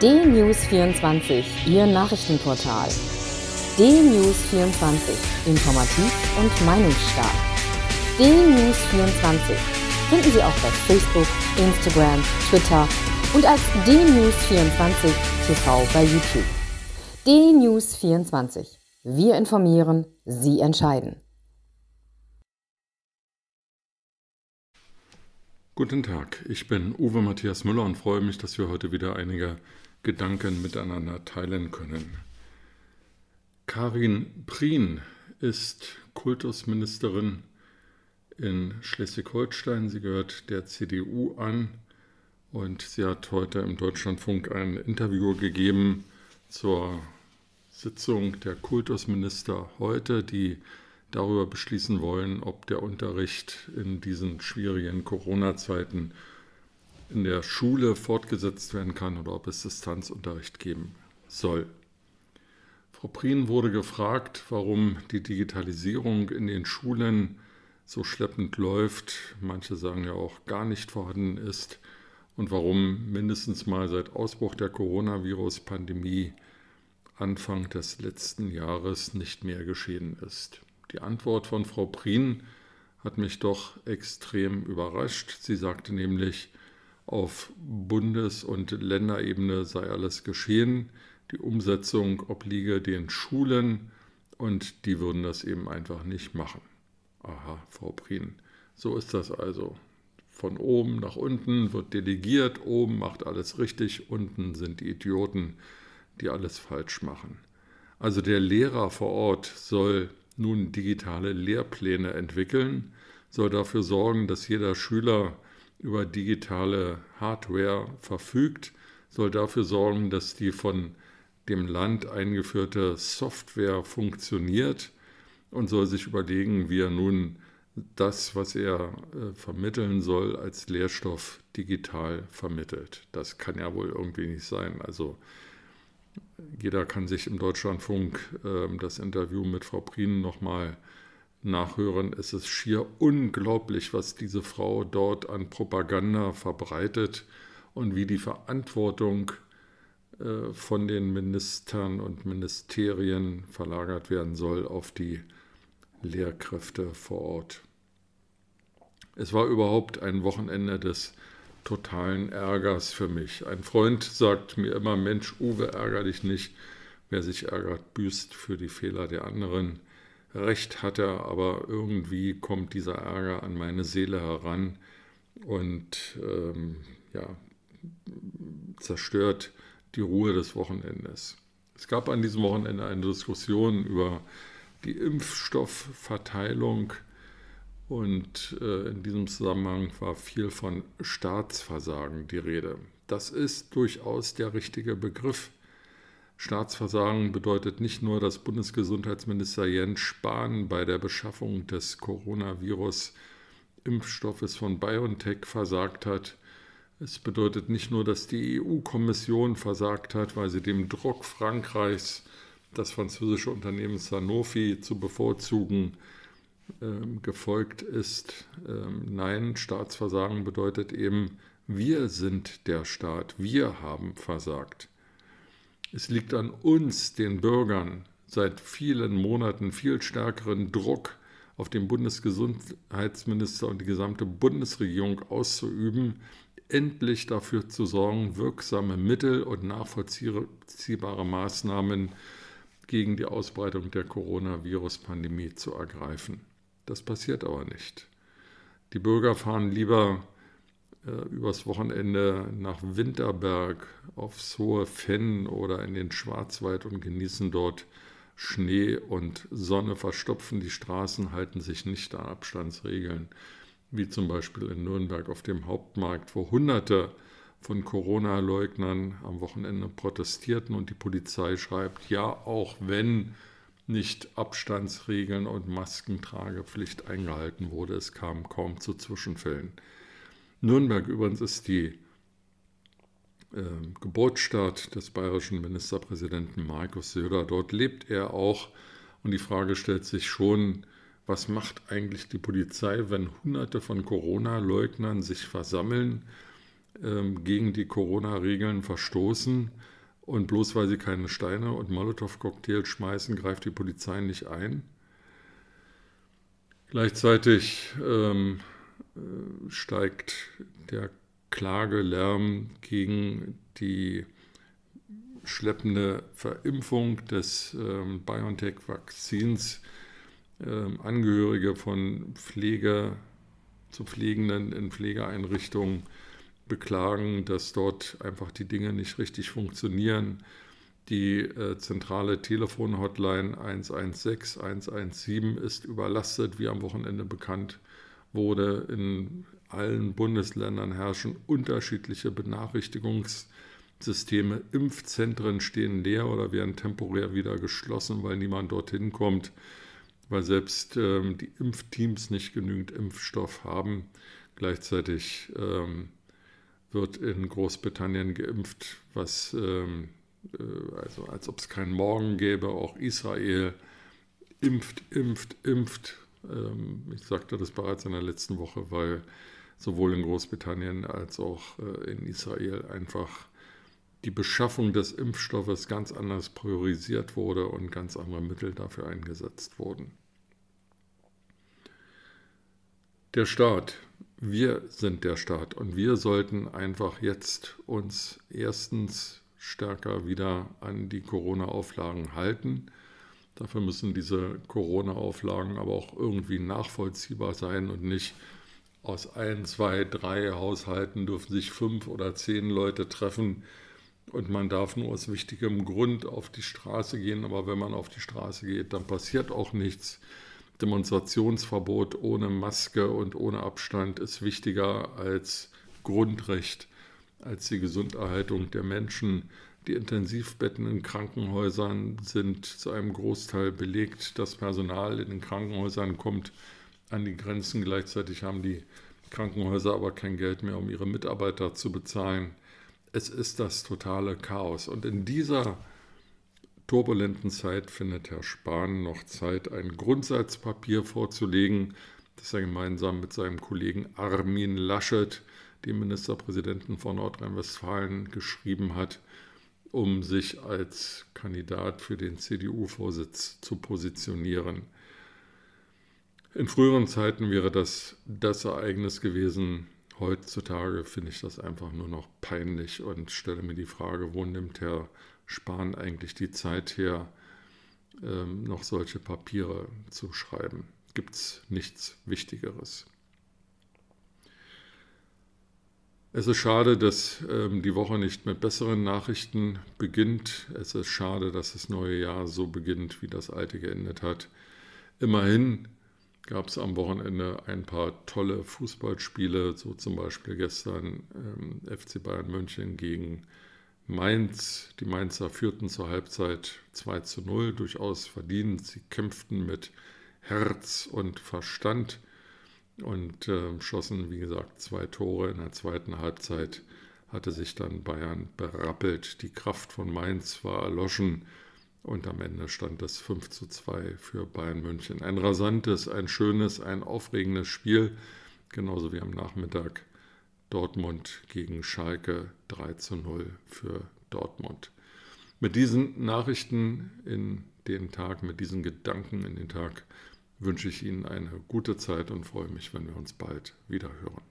D-News24, Ihr Nachrichtenportal. D-News24, informativ und meinungsstark. D-News24 finden Sie auch bei Facebook, Instagram, Twitter und als D-News24 TV bei YouTube. D-News24. Wir informieren, Sie entscheiden. Guten Tag, ich bin Uwe Matthias Müller und freue mich, dass wir heute wieder einige Gedanken miteinander teilen können. Karin Prien ist Kultusministerin in Schleswig-Holstein. Sie gehört der CDU an und sie hat heute im Deutschlandfunk ein Interview gegeben zur Sitzung der Kultusminister heute, die darüber beschließen wollen, ob der Unterricht in diesen schwierigen Corona-Zeiten in der Schule fortgesetzt werden kann oder ob es Distanzunterricht geben soll. Frau Prien wurde gefragt, warum die Digitalisierung in den Schulen so schleppend läuft, manche sagen ja auch gar nicht vorhanden ist und warum mindestens mal seit Ausbruch der Coronavirus-Pandemie Anfang des letzten Jahres nicht mehr geschehen ist. Die Antwort von Frau Prien hat mich doch extrem überrascht. Sie sagte nämlich, auf Bundes- und Länderebene sei alles geschehen, die Umsetzung obliege den Schulen und die würden das eben einfach nicht machen. Aha, Frau Prien, so ist das also. Von oben nach unten wird delegiert, oben macht alles richtig, unten sind die Idioten, die alles falsch machen. Also der Lehrer vor Ort soll nun digitale Lehrpläne entwickeln, soll dafür sorgen, dass jeder Schüler über digitale Hardware verfügt, soll dafür sorgen, dass die von dem Land eingeführte Software funktioniert und soll sich überlegen, wie er nun das, was er äh, vermitteln soll, als Lehrstoff digital vermittelt. Das kann ja wohl irgendwie nicht sein. Also jeder kann sich im Deutschlandfunk äh, das Interview mit Frau Prien nochmal nachhören. Es ist schier unglaublich, was diese Frau dort an Propaganda verbreitet und wie die Verantwortung äh, von den Ministern und Ministerien verlagert werden soll auf die Lehrkräfte vor Ort. Es war überhaupt ein Wochenende des totalen Ärgers für mich. Ein Freund sagt mir immer, Mensch, Uwe, ärger dich nicht. Wer sich ärgert, büßt für die Fehler der anderen. Recht hat er, aber irgendwie kommt dieser Ärger an meine Seele heran und ähm, ja, zerstört die Ruhe des Wochenendes. Es gab an diesem Wochenende eine Diskussion über die Impfstoffverteilung und äh, in diesem Zusammenhang war viel von Staatsversagen die Rede. Das ist durchaus der richtige Begriff. Staatsversagen bedeutet nicht nur, dass Bundesgesundheitsminister Jens Spahn bei der Beschaffung des Coronavirus-Impfstoffes von BioNTech versagt hat. Es bedeutet nicht nur, dass die EU-Kommission versagt hat, weil sie dem Druck Frankreichs, das französische Unternehmen Sanofi zu bevorzugen, ähm, gefolgt ist. Ähm, nein, Staatsversagen bedeutet eben, wir sind der Staat, wir haben versagt. Es liegt an uns, den Bürgern, seit vielen Monaten viel stärkeren Druck auf den Bundesgesundheitsminister und die gesamte Bundesregierung auszuüben, endlich dafür zu sorgen, wirksame Mittel und nachvollziehbare Maßnahmen gegen die Ausbreitung der Coronavirus-Pandemie zu ergreifen. Das passiert aber nicht. Die Bürger fahren lieber übers Wochenende nach Winterberg aufs hohe Fenn oder in den Schwarzwald und genießen dort Schnee und Sonne, verstopfen die Straßen, halten sich nicht an Abstandsregeln, wie zum Beispiel in Nürnberg auf dem Hauptmarkt, wo Hunderte von Corona-Leugnern am Wochenende protestierten und die Polizei schreibt, ja, auch wenn nicht Abstandsregeln und Maskentragepflicht eingehalten wurde. Es kam kaum zu Zwischenfällen. Nürnberg übrigens ist die äh, Geburtsstadt des bayerischen Ministerpräsidenten Markus Söder. Dort lebt er auch und die Frage stellt sich schon, was macht eigentlich die Polizei, wenn Hunderte von Corona-Leugnern sich versammeln? ähm, gegen die Corona-Regeln verstoßen und bloß weil sie keine Steine und Molotow-Cocktails schmeißen, greift die Polizei nicht ein. Gleichzeitig ähm, äh, steigt der Klagelärm gegen die schleppende Verimpfung des ähm, BioNTech-Vakzins. Ähm, Angehörige von Pflege zu Pflegenden in Pflegeeinrichtungen beklagen, dass dort einfach die Dinge nicht richtig funktionieren. Die äh, zentrale Telefonhotline 116 117 ist überlastet, wie am Wochenende bekannt wurde. In allen Bundesländern herrschen unterschiedliche Benachrichtigungssysteme. Impfzentren stehen leer oder werden temporär wieder geschlossen, weil niemand dorthin kommt, weil selbst ähm, die Impfteams nicht genügend Impfstoff haben. Gleichzeitig ähm, wird in Großbritannien geimpft, was ähm, äh, also als ob es keinen Morgen gäbe. Auch Israel impft, impft, impft. Ähm, ich sagte das bereits in der letzten Woche, weil sowohl in Großbritannien als auch äh, in Israel einfach die Beschaffung des Impfstoffes ganz anders priorisiert wurde und ganz andere Mittel dafür eingesetzt wurden. Der Staat wir sind der Staat und wir sollten einfach jetzt uns erstens stärker wieder an die Corona-Auflagen halten. Dafür müssen diese Corona-Auflagen aber auch irgendwie nachvollziehbar sein und nicht aus ein, zwei, drei Haushalten dürfen sich fünf oder zehn Leute treffen und man darf nur aus wichtigem Grund auf die Straße gehen, aber wenn man auf die Straße geht, dann passiert auch nichts. Demonstrationsverbot ohne Maske und ohne Abstand ist wichtiger als Grundrecht, als die Gesunderhaltung der Menschen. Die Intensivbetten in Krankenhäusern sind zu einem Großteil belegt. Das Personal in den Krankenhäusern kommt an die Grenzen. Gleichzeitig haben die Krankenhäuser aber kein Geld mehr, um ihre Mitarbeiter zu bezahlen. Es ist das totale Chaos. Und in dieser turbulenten Zeit findet Herr Spahn noch Zeit, ein Grundsatzpapier vorzulegen, das er gemeinsam mit seinem Kollegen Armin Laschet, dem Ministerpräsidenten von Nordrhein-Westfalen, geschrieben hat, um sich als Kandidat für den CDU-Vorsitz zu positionieren. In früheren Zeiten wäre das das Ereignis gewesen. Heutzutage finde ich das einfach nur noch peinlich und stelle mir die Frage, wo nimmt Herr Spahn eigentlich die Zeit her, ähm, noch solche Papiere zu schreiben. Gibt es nichts Wichtigeres. Es ist schade, dass ähm, die Woche nicht mit besseren Nachrichten beginnt. Es ist schade, dass das neue Jahr so beginnt, wie das alte geendet hat. Immerhin gab es am Wochenende ein paar tolle Fußballspiele, so zum Beispiel gestern ähm, FC Bayern München gegen Mainz, die Mainzer führten zur Halbzeit 2 zu 0, durchaus verdient. Sie kämpften mit Herz und Verstand und äh, schossen, wie gesagt, zwei Tore. In der zweiten Halbzeit hatte sich dann Bayern berappelt. Die Kraft von Mainz war erloschen und am Ende stand es 5 zu 2 für Bayern München. Ein rasantes, ein schönes, ein aufregendes Spiel, genauso wie am Nachmittag Dortmund gegen Schalke 3 zu 0 für Dortmund. Mit diesen Nachrichten in den Tag, mit diesen Gedanken in den Tag wünsche ich Ihnen eine gute Zeit und freue mich, wenn wir uns bald wieder hören.